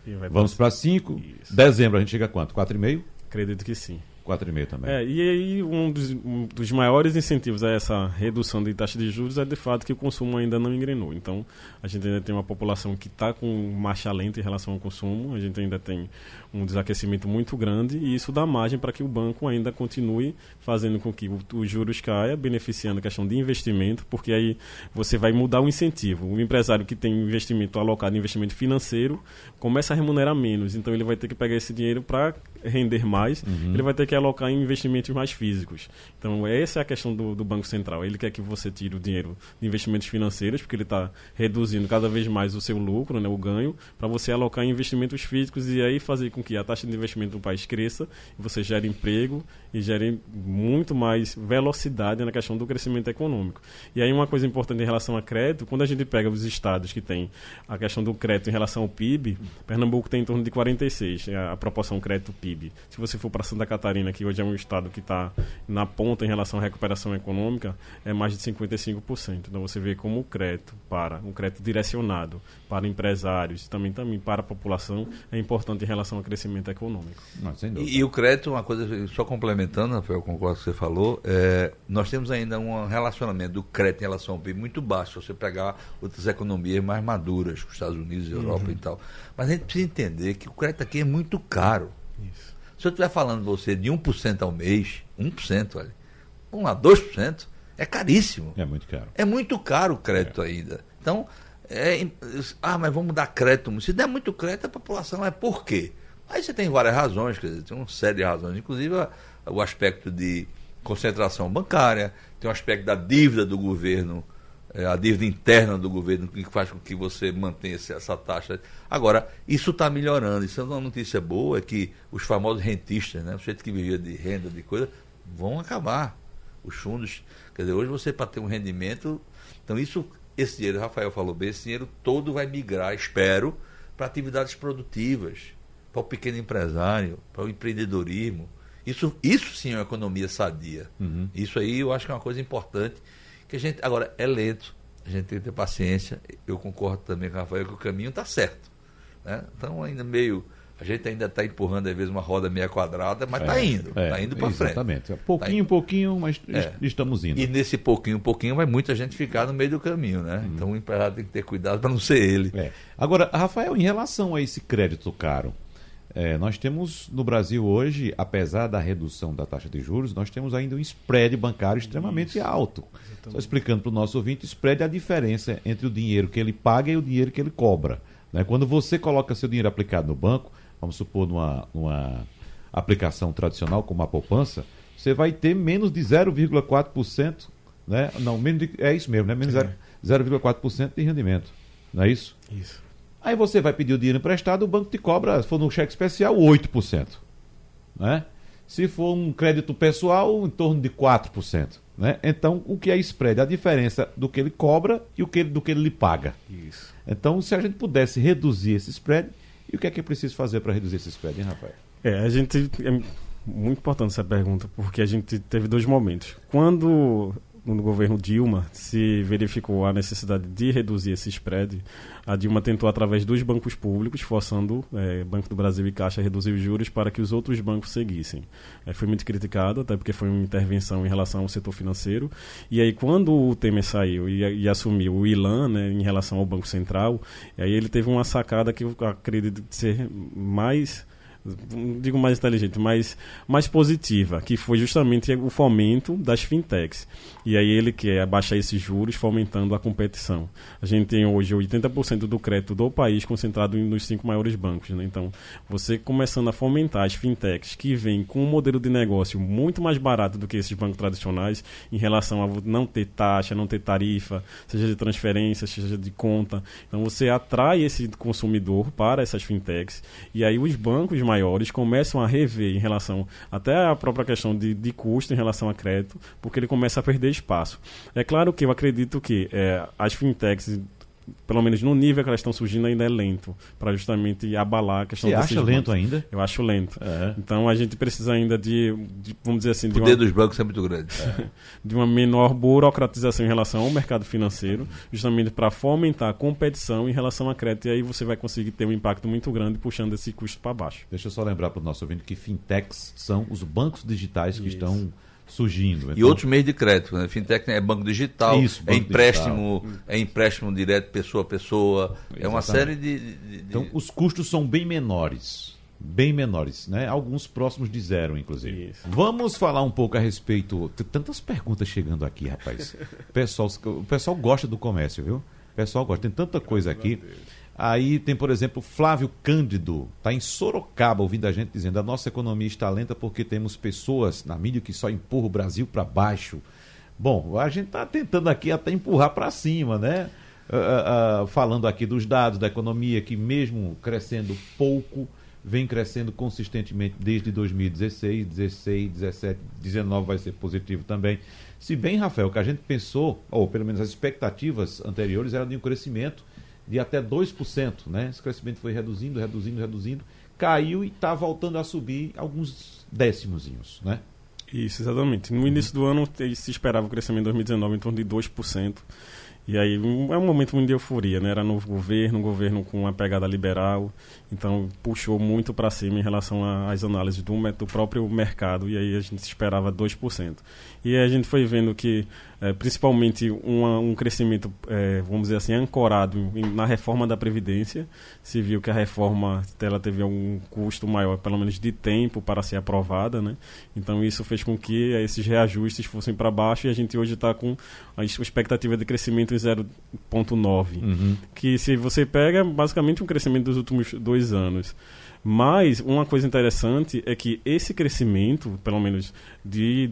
E vai Vamos para 5. Isso. Dezembro a gente chega a quanto? 4,5? Acredito que sim. 4,5 também. É, e aí um dos, um dos maiores incentivos a essa redução de taxa de juros é de fato que o consumo ainda não engrenou. Então, a gente ainda tem uma população que está com marcha lenta em relação ao consumo, a gente ainda tem um desaquecimento muito grande e isso dá margem para que o banco ainda continue fazendo com que os juros caia, beneficiando a questão de investimento, porque aí você vai mudar o incentivo. O empresário que tem investimento alocado em investimento financeiro começa a remunerar menos, então ele vai ter que pegar esse dinheiro para render mais, ele vai ter que alocar em investimentos mais físicos. Então, essa é a questão do, do Banco Central. Ele quer que você tire o dinheiro de investimentos financeiros, porque ele está reduzindo cada vez mais o seu lucro, né, o ganho, para você alocar em investimentos físicos e aí fazer com que a taxa de investimento do país cresça, você gere emprego e gere muito mais velocidade na questão do crescimento econômico. E aí uma coisa importante em relação a crédito, quando a gente pega os estados que têm a questão do crédito em relação ao PIB, Pernambuco tem em torno de 46, é a proporção crédito-PIB. Se você for para Santa Catarina, que hoje é um estado que está na ponta em relação à recuperação econômica, é mais de 55%. Então você vê como o crédito para, um crédito direcionado para empresários e também, também para a população é importante em relação ao crescimento econômico. Não. E, e o crédito, uma coisa, só complementando, Rafael, concordo com o que você falou, é, nós temos ainda um relacionamento do crédito em relação ao PIB muito baixo, se você pegar outras economias mais maduras, os Estados Unidos, Europa e tal. Mas a gente precisa entender que o crédito aqui é muito caro. Isso. Se eu estiver falando você de 1% ao mês, 1%, olha, vamos lá, 2%, é caríssimo. É muito caro. É muito caro o crédito ainda. Então, é, ah, mas vamos dar crédito. Se der muito crédito, a população é por quê? Aí você tem várias razões, quer dizer, tem uma série de razões, inclusive a- o aspecto de concentração bancária, tem um aspecto da dívida do governo, é, a dívida interna do governo, que faz com que você mantenha essa taxa. Agora, isso está melhorando. Isso é uma notícia boa, é que os famosos rentistas, né, o jeito que vivia de renda, de coisa, vão acabar. Os fundos. Quer dizer, hoje você, para ter um rendimento. Então, isso, esse dinheiro, Rafael falou bem, esse dinheiro todo vai migrar, espero, para atividades produtivas, para o pequeno empresário, para o empreendedorismo. Isso, isso sim é uma economia sadia. Uhum. Isso aí eu acho que é uma coisa importante. Que a gente, agora, é lento, a gente tem que ter paciência. Eu concordo também com o Rafael que o caminho está certo. Né? Então, ainda meio. A gente ainda está empurrando, às vezes, uma roda meia quadrada, mas está É, indo. Está é, indo para frente. Exatamente. Pouquinho, Tá pouquinho, mas É. est- estamos indo. E nesse pouquinho, pouquinho, vai muita gente ficar no meio do caminho, né? Então o empresário tem que ter cuidado para não ser ele. É. Agora, Rafael, em relação a esse crédito caro, é, nós temos no Brasil hoje, apesar da redução da taxa de juros, nós temos ainda um spread bancário extremamente alto. Só explicando para o nosso ouvinte, spread é a diferença entre o dinheiro que ele paga e o dinheiro que ele cobra. né? Quando você coloca seu dinheiro aplicado no banco, vamos supor numa, numa aplicação tradicional como a poupança, você vai ter menos de 0,4%, né? Não, menos de, é isso mesmo, né? Menos É. 0,4% de rendimento. Não é isso? Isso. Aí você vai pedir o dinheiro emprestado, o banco te cobra, se for no cheque especial, 8%. Né? Se for um crédito pessoal, em torno de 4%. Né? Então, o que é spread? A diferença do que ele cobra e o que, do que ele lhe paga. Isso. Então, se a gente pudesse reduzir esse spread, e o que é que é preciso fazer para reduzir esse spread, hein, Rafael? É, a gente. É muito importante essa pergunta, porque a gente teve dois momentos. Quando no governo Dilma se verificou a necessidade de reduzir esse spread, a Dilma tentou, através dos bancos públicos, forçando é, Banco do Brasil e Caixa a reduzir os juros para que os outros bancos seguissem. É, foi muito criticado, até porque foi uma intervenção em relação ao setor financeiro. E aí, quando o Temer saiu e, e assumiu o ILAN, né, em relação ao Banco Central, aí ele teve uma sacada que eu acredito ser mais digo mais inteligente, mas mais positiva, que foi justamente o fomento das fintechs. E aí ele quer abaixar esses juros, fomentando a competição. A gente tem hoje 80% do crédito do país concentrado nos cinco maiores bancos. Né? Então, você começando a fomentar as fintechs que vêm com um modelo de negócio muito mais barato do que esses bancos tradicionais, em relação a não ter taxa, não ter tarifa, seja de transferência, seja de conta. Então, você atrai esse consumidor para essas fintechs e aí os bancos maiores começam a rever em relação até a própria questão de, de custo em relação a crédito, porque ele começa a perder espaço. É claro que eu acredito que é, as fintechs pelo menos no nível que elas estão surgindo, ainda é lento, para justamente abalar a questão Você desses acha lento bancos. ainda? Eu acho lento. É. Então a gente precisa ainda de, de, vamos dizer assim, O de poder uma, dos bancos é muito grande. de uma menor burocratização em relação ao mercado financeiro, justamente para fomentar a competição em relação a crédito, e aí você vai conseguir ter um impacto muito grande puxando esse custo para baixo. Deixa eu só lembrar para o nosso ouvinte que fintechs são os bancos digitais que Isso. estão surgindo. E Então, outros meios de crédito, né? Fintech é banco digital, Isso, é banco empréstimo, é empréstimo direto pessoa a pessoa, é uma Exatamente. série de, de- de- Então, os custos são bem menores. Bem menores, né? Alguns próximos de zero, inclusive. Isso. Vamos falar um pouco a respeito. Tem tantas perguntas chegando aqui, rapaz. O pessoal, o pessoal gosta do comércio, viu? O pessoal gosta. Tem tanta coisa aqui. Aí tem, por exemplo, Flávio Cândido, está em Sorocaba ouvindo a gente dizendo: a nossa economia está lenta porque temos pessoas na mídia que só empurram o Brasil para baixo. Bom, a gente está tentando aqui até empurrar para cima, né? Ah, ah, falando aqui dos dados da economia, que mesmo crescendo pouco, vem crescendo consistentemente desde 2016, 16, 17, 19 vai ser positivo também. Se bem, Rafael, que a gente pensou, ou pelo menos as expectativas anteriores eram de um crescimento de até 2%, né? Esse crescimento foi reduzindo, reduzindo, reduzindo, caiu e está voltando a subir alguns décimozinhos, né? Isso, exatamente. No início do ano se esperava o crescimento em 2019 em torno de 2%. E aí é um momento muito de euforia, né? Era novo governo, um governo com uma pegada liberal, então puxou muito para cima em relação às análises do, do próprio mercado, e aí a gente esperava 2%. E aí a gente foi vendo que, eh, principalmente, uma- um crescimento, eh, vamos dizer assim, ancorado em- na reforma da Previdência, se viu que a reforma ela teve um custo maior, pelo menos de tempo, para ser aprovada, né? Então isso fez com que esses reajustes fossem para baixo e a gente hoje está com a expectativa de crescimento em 0,9 Uhum. que se você pega basicamente um crescimento dos últimos dois anos. Mas uma coisa interessante é que esse crescimento, pelo menos de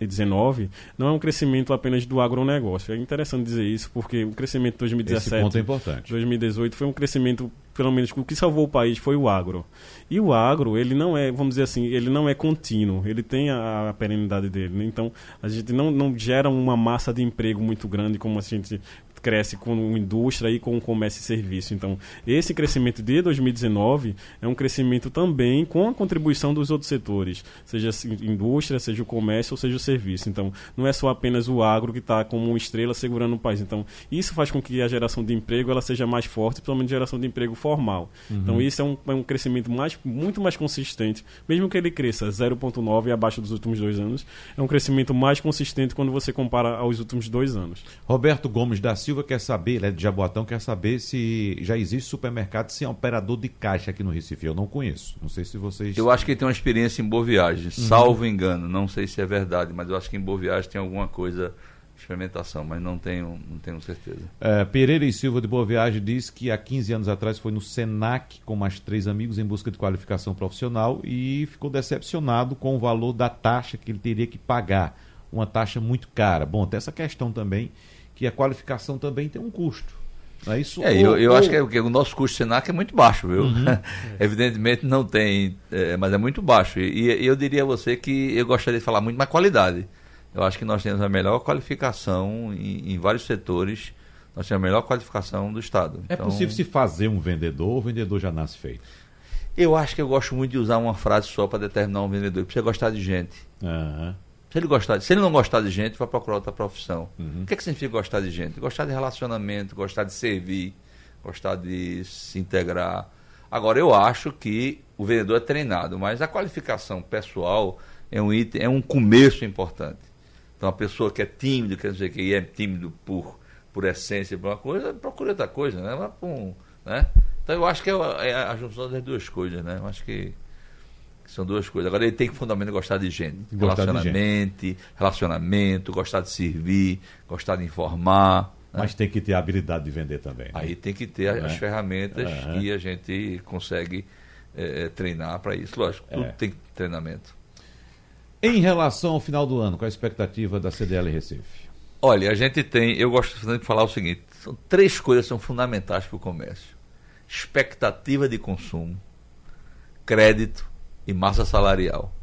2019, não é um crescimento apenas do agronegócio. É interessante dizer isso, porque o crescimento de 2017 Esse ponto é importante. 2018 foi um crescimento, pelo menos o que salvou o país foi o agro. E o agro, ele não é, vamos dizer assim, ele não é contínuo, ele tem a, a perenidade dele. né? Então, a gente não, não gera uma massa de emprego muito grande como a gente cresce com indústria e com comércio e serviço. Então, esse crescimento de 2019 é um crescimento também com a contribuição dos outros setores, seja a indústria, seja o comércio ou seja o serviço. Então, não é só apenas o agro que está como uma estrela segurando o país. Então, isso faz com que a geração de emprego ela seja mais forte, principalmente geração de emprego formal. Então, isso é um, é um crescimento mais, muito mais consistente, mesmo que ele cresça 0,9 abaixo dos últimos dois anos, é um crescimento mais consistente quando você compara aos últimos dois anos. Roberto Gomes da Silva quer saber, ele é de Jaboatão, quer saber se já existe supermercado sem operador de caixa aqui no Recife. Eu não conheço. Não sei se vocês. Eu acho que ele tem uma experiência em Boa Viagem, salvo engano. Não sei se é verdade, mas eu acho que em Boa Viagem tem alguma coisa, experimentação, mas não tenho, não tenho certeza. É, Pereira e Silva de Boa Viagem diz que há 15 anos atrás foi no Senac com mais três amigos em busca de qualificação profissional e ficou decepcionado com o valor da taxa que ele teria que pagar. Uma taxa muito cara. Bom, tem essa questão também, que a qualificação também tem um custo. Não é isso? É, eu, Ou- eu ou- acho que, é, que o nosso custo Senac é muito baixo, viu? Evidentemente não tem, é, mas é muito baixo. E, e eu diria a você que eu gostaria de falar muito mais qualidade. Eu acho que nós temos a melhor qualificação em, em vários setores. Nós temos a melhor qualificação do Estado. É Então, possível se fazer um vendedor ou o vendedor já nasce feito? Eu acho que eu gosto muito de usar uma frase só para determinar um vendedor. Precisa gostar de gente. Aham. Se ele, gostar, se ele não gostar de gente, vai procurar outra profissão. Uhum. O que, é que significa gostar de gente? Gostar de relacionamento, gostar de servir, gostar de se integrar. Agora, eu acho que o vendedor é treinado, mas a qualificação pessoal é um item, é um começo importante. Então, a pessoa que é tímido, quer dizer que é tímido por, por essência, por uma coisa, procura outra coisa, né? Um, né? Então, eu acho que é a, é a junção das duas coisas, né? Eu acho que são duas coisas. Agora ele tem que fundamentalmente gostar de gente. Gostar de relacionamento, relacionamento, gostar de servir, gostar de informar. né? Mas tem que ter a habilidade de vender também. né? Aí tem que ter a- as É. ferramentas Aham. que a gente consegue eh, eh, treinar para isso. Lógico, tudo É. tem treinamento. Em relação ao final do ano, qual a expectativa da CDL Recife? Olha, a gente tem, eu gosto de falar o seguinte: são três coisas que são fundamentais para o comércio: expectativa de consumo, crédito e massa salarial.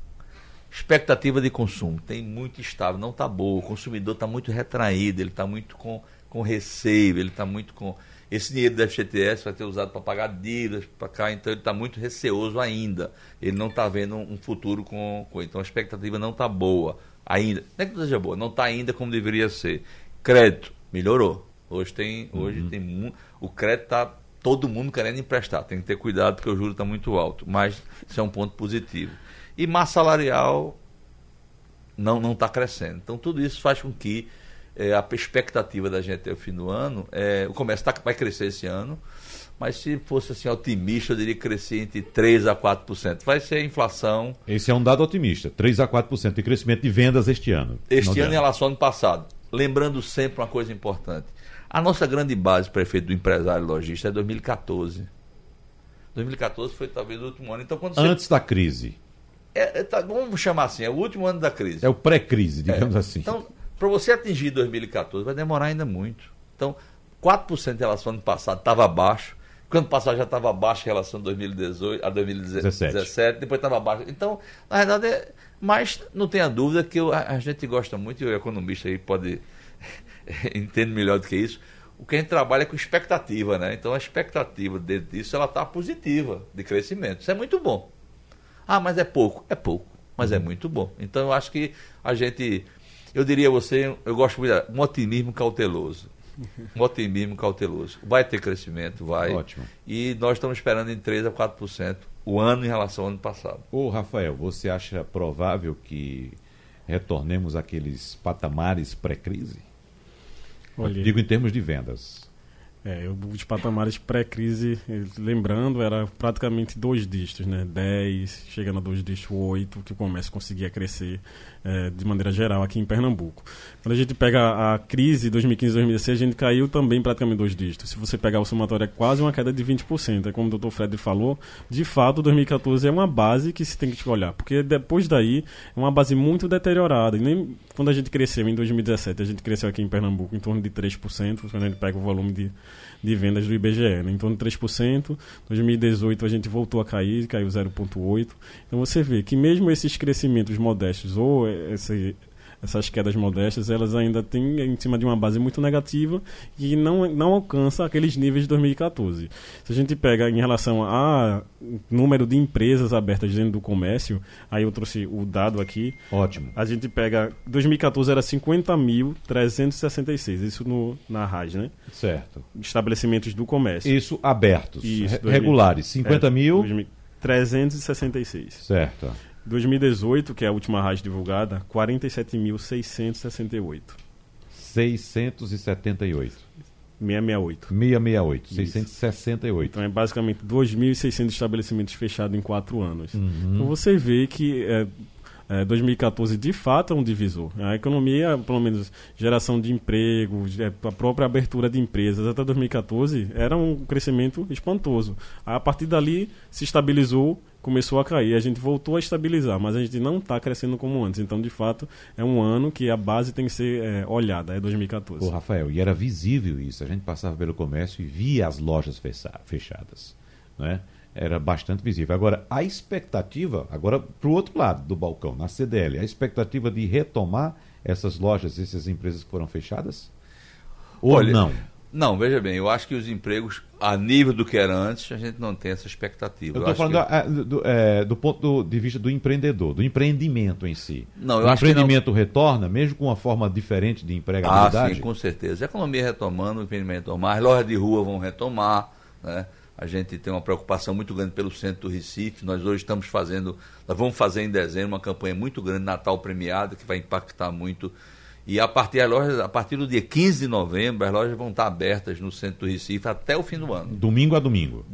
Expectativa de consumo tem muito estável, não está boa. O consumidor está muito retraído, ele está muito com, com receio, ele está muito com. Esse dinheiro do FGTS vai ter usado para pagar dívidas para cá, então ele está muito receoso ainda. Ele não está vendo um futuro com, com. Então a expectativa não está boa ainda. Não é que não seja boa, não está ainda como deveria ser. Crédito, melhorou. Hoje tem. Hoje tem mu- o crédito está todo mundo querendo emprestar. Tem que ter cuidado porque o juro está muito alto. Mas isso é um ponto positivo. E massa salarial não não está crescendo. Então tudo isso faz com que eh, a expectativa da gente até o fim do ano, eh, o comércio tá, vai crescer esse ano, mas se fosse assim otimista, eu diria que crescer entre 3 a 4%. Vai ser a inflação Esse é um dado otimista, 3 a 4% de crescimento de vendas este ano. este ano em relação ao ano passado. Lembrando sempre uma coisa importante. A nossa grande base, prefeito do empresário lojista, é 2014. 2014 foi talvez o último ano. Então, quando você. Antes da crise. É, é, tá, vamos chamar assim, é o último ano da crise. É o pré-crise, digamos É. assim. Então, para você atingir 2014, vai demorar ainda muito. Então, 4% em relação ao ano passado estava abaixo. Quando passado já estava abaixo em relação a 2018, a 2017, depois estava abaixo. Então, na verdade, é, mas não tenha dúvida que eu- a, a gente gosta muito, e o economista aí pode entender melhor do que isso. O que a gente trabalha é com expectativa, né? Então a expectativa dentro disso ela está positiva de crescimento. Isso é muito bom. Ah, mas é pouco. É pouco, mas é muito bom. Então eu acho que a gente, eu diria a você, eu gosto muito de um otimismo cauteloso. Um otimismo cauteloso. Vai ter crescimento, vai. Ótimo. E nós estamos esperando em 3 a 4% o ano em relação ao ano passado. Ô, Rafael, você acha provável que retornemos àqueles patamares pré-crise? Olha, Digo em termos de vendas. É, os patamares pré-crise, lembrando, era praticamente dois dígitos, né? 10, chegando a dois dígitos, 8, que o comércio conseguia crescer é, de maneira geral aqui em Pernambuco. Quando a gente pega a crise 2015-2016, a gente caiu também praticamente dois dígitos. Se você pegar o somatório, é quase uma queda de 20%. É como o Dr. Fred falou, de fato, 2014 é uma base que se tem que olhar, porque depois daí é uma base muito deteriorada. E nem quando a gente cresceu em 2017, a gente cresceu aqui em Pernambuco em torno de 3%, quando a gente pega o volume de, de vendas do IBGE, né? em torno de 3%. 2018 a gente voltou a cair, caiu 0,8%. Então você vê que mesmo esses crescimentos modestos ou esse, essas quedas modestas, elas ainda têm em cima de uma base muito negativa e não, não alcança aqueles níveis de 2014. Se a gente pega em relação a número de empresas abertas dentro do comércio, aí eu trouxe o dado aqui. Ótimo. A gente pega 2014 era 50.366, isso no, na RAS, né? Certo. Estabelecimentos do comércio. Isso abertos, Isso, re- 2000. regulares, 50 É, mil. 2000, 366. Certo. 2018, que é a última RAS divulgada, 47.668. 678. 668. 668, Isso. 668. Então é basicamente 2.600 estabelecimentos fechados em quatro anos. Uhum. Então você vê que é, é, 2014 de fato é um divisor. A economia, pelo menos geração de emprego, a própria abertura de empresas até 2014 era um crescimento espantoso. A partir dali se estabilizou, começou a cair, a gente voltou a estabilizar, mas a gente não está crescendo como antes. Então, de fato, é um ano que a base tem que ser é, olhada, é 2014. Ô, Rafael, e era visível isso. A gente passava pelo comércio e via as lojas fecha- fechadas. Né? Era bastante visível. Agora, a expectativa, agora para o outro lado do balcão, na CDL, a expectativa de retomar essas lojas, essas empresas que foram fechadas? Ou Olha, não? Não, veja bem, eu acho que os empregos, a nível do que era antes, a gente não tem essa expectativa. Eu estou falando que- ah, do, é, do ponto de vista do empreendedor, do empreendimento em si. Não, o que não- empreendimento retorna, mesmo com uma forma diferente de Ah, empregabilidade? sim, com certeza. A economia retomando, o empreendimento retomar, as lojas de rua vão retomar, né? A gente tem uma preocupação muito grande pelo centro do Recife. Nós hoje estamos fazendo, nós vamos fazer em dezembro uma campanha muito grande, Natal premiado, que vai impactar muito. E a partir, as lojas, a partir do dia 15 de novembro, as lojas vão estar abertas no centro do Recife até o fim do ano. Domingo a domingo.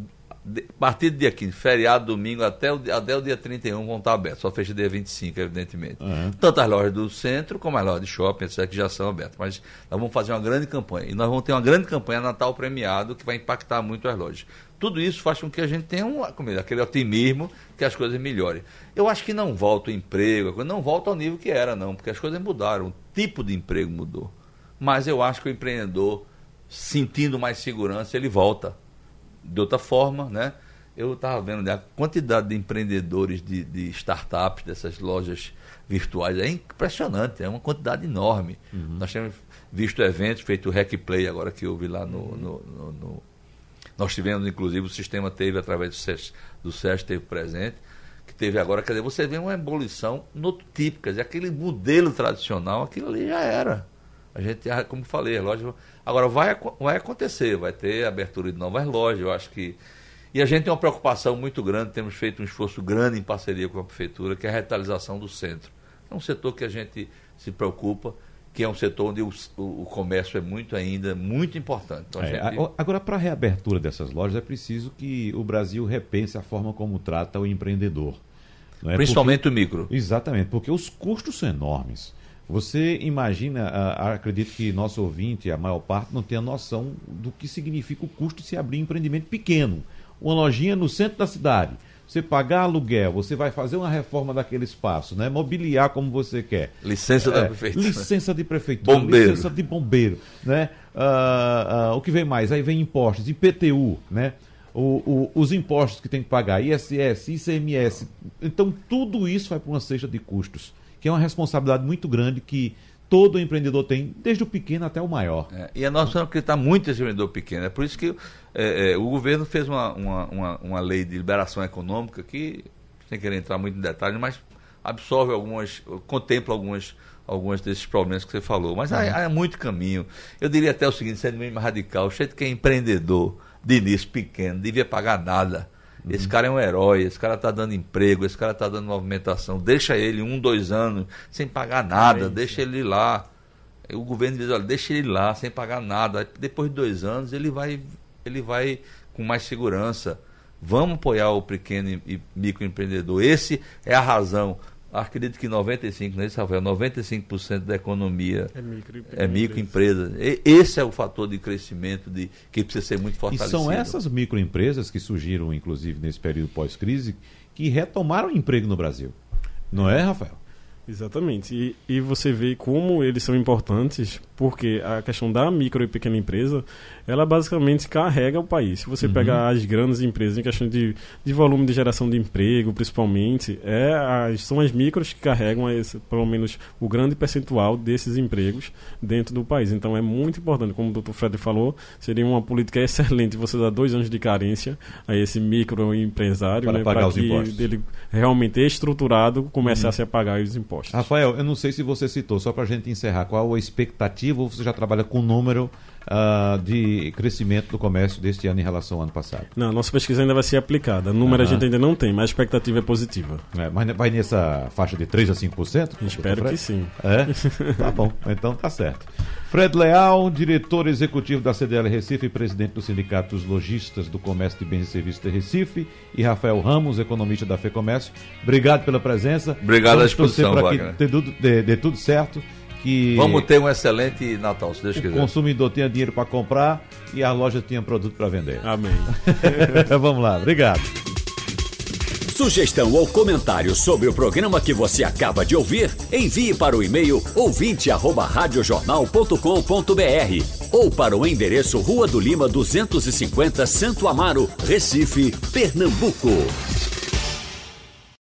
De- a partir do dia 15, feriado, domingo, até o, até o dia 31 vão estar abertos. Só fecha dia 25, evidentemente. Uhum. Tanto as lojas do centro como as lojas de shopping, etc., que já são abertas. Mas nós vamos fazer uma grande campanha. E nós vamos ter uma grande campanha Natal premiado que vai impactar muito as lojas. Tudo isso faz com que a gente tenha um, é, aquele otimismo que as coisas melhorem. Eu acho que não volta o emprego, não volta ao nível que era, não, porque as coisas mudaram. O tipo de emprego mudou. Mas eu acho que o empreendedor, sentindo mais segurança, ele volta de outra forma, né? Eu estava vendo né, a quantidade de empreendedores de, de startups, dessas lojas virtuais, é impressionante, é uma quantidade enorme. Nós temos visto eventos, feito o Hack Play agora que eu vi lá no, no- no- no- Nós tivemos, inclusive, o sistema teve, através do SES, do SES teve presente, que teve agora, quer dizer, você vê uma ebulição notípica, aquele modelo tradicional, aquilo ali já era. A gente, como falei, as lojas. Agora vai, vai acontecer, vai ter abertura de novas lojas, eu acho que. E a gente tem uma preocupação muito grande, temos feito um esforço grande em parceria com a prefeitura, que é a revitalização do centro. É um setor que a gente se preocupa, que é um setor onde o, o- comércio é muito ainda, muito importante. Então, É, gente- agora, para a reabertura dessas lojas, é preciso que o Brasil repense a forma como trata o empreendedor. não é? principalmente o micro. Porque- exatamente, porque os custos são enormes. Você imagina, ah, ah, acredito que nosso ouvinte, a maior parte, não tem a noção do que significa o custo de se abrir um empreendimento pequeno. Uma lojinha no centro da cidade. Você pagar aluguel, você vai fazer uma reforma daquele espaço, né? mobiliar como você quer. Licença da É, prefeitura. Licença de prefeitura, Bombeiro. licença de bombeiro, né? Ah, ah, o que vem mais? Aí vem impostos, IPTU, né? O- o- os impostos que tem que pagar, ISS, ICMS. Então, tudo isso vai para uma cesta de custos, que é uma responsabilidade muito grande que todo empreendedor tem, desde o pequeno até o maior. É, e a nossa acreditar muito esse vendedor pequeno. É por isso que é, é, o governo fez uma, uma, uma, uma lei de liberação econômica que, sem querer entrar muito em detalhes, mas absorve algumas, contempla algumas, algumas desses problemas que você falou. Mas há, há muito caminho. Eu diria até o seguinte, sendo mais radical, o jeito que é empreendedor de início pequeno, devia pagar nada. Esse cara é um herói, esse cara está dando emprego, esse cara está dando movimentação. Deixa ele um, dois anos sem pagar nada, deixa ele lá. O governo diz, olha, deixa ele lá sem pagar nada. Depois de dois anos ele vai, ele vai com mais segurança. Vamos apoiar o pequeno e microempreendedor. Esse é a razão. Acredito que 95, né, Rafael? 95% da economia é microempresa. É microempresa. Esse é o fator de crescimento de, que precisa ser muito fortalecido. E são essas microempresas que surgiram, inclusive, nesse período pós-crise, que retomaram o emprego no Brasil. Não é, Rafael? Exatamente. E, e você vê como eles são importantes, porque a questão da micro e pequena empresa, ela basicamente carrega o país. Se você uhum. pegar as grandes empresas, em questão de, de volume de geração de emprego, principalmente, é as, são as micros que carregam, esse, pelo menos, o grande percentual desses empregos dentro do país. Então é muito importante, como o Dr. Fred falou, seria uma política excelente você dar dois anos de carência a esse microempresário, para né, pagar os que impostos. ele realmente estruturado começasse uhum. a pagar os impostos impostos. Rafael, eu não sei se você citou, só para a gente encerrar, qual a expectativa ou você já trabalha com número uh, de crescimento do comércio deste ano em relação ao ano passado? Não, nossa pesquisa ainda vai ser aplicada. O número uhum. a gente ainda não tem, mas a expectativa é positiva. É, mas vai nessa faixa de 3 a 5%? Espero que sim. É? tá bom, então tá certo. Fred Leal, diretor executivo da CDL Recife e presidente do Sindicato dos Lojistas do Comércio de Bens e Serviços de Recife, e Rafael Ramos, economista da FEComércio. Obrigado pela presença. Obrigado à disposição, para que dê, dê, dê tudo certo que vamos ter um excelente Natal, se Deus quiser. O consumidor tinha dinheiro para comprar e a loja tinha produto para vender. Amém. vamos lá, obrigado. Sugestão ou comentário sobre o programa que você acaba de ouvir, envie para o e-mail ouvinte@radiojornal.com.br ou para o endereço Rua do Lima 250, Santo Amaro, Recife, Pernambuco.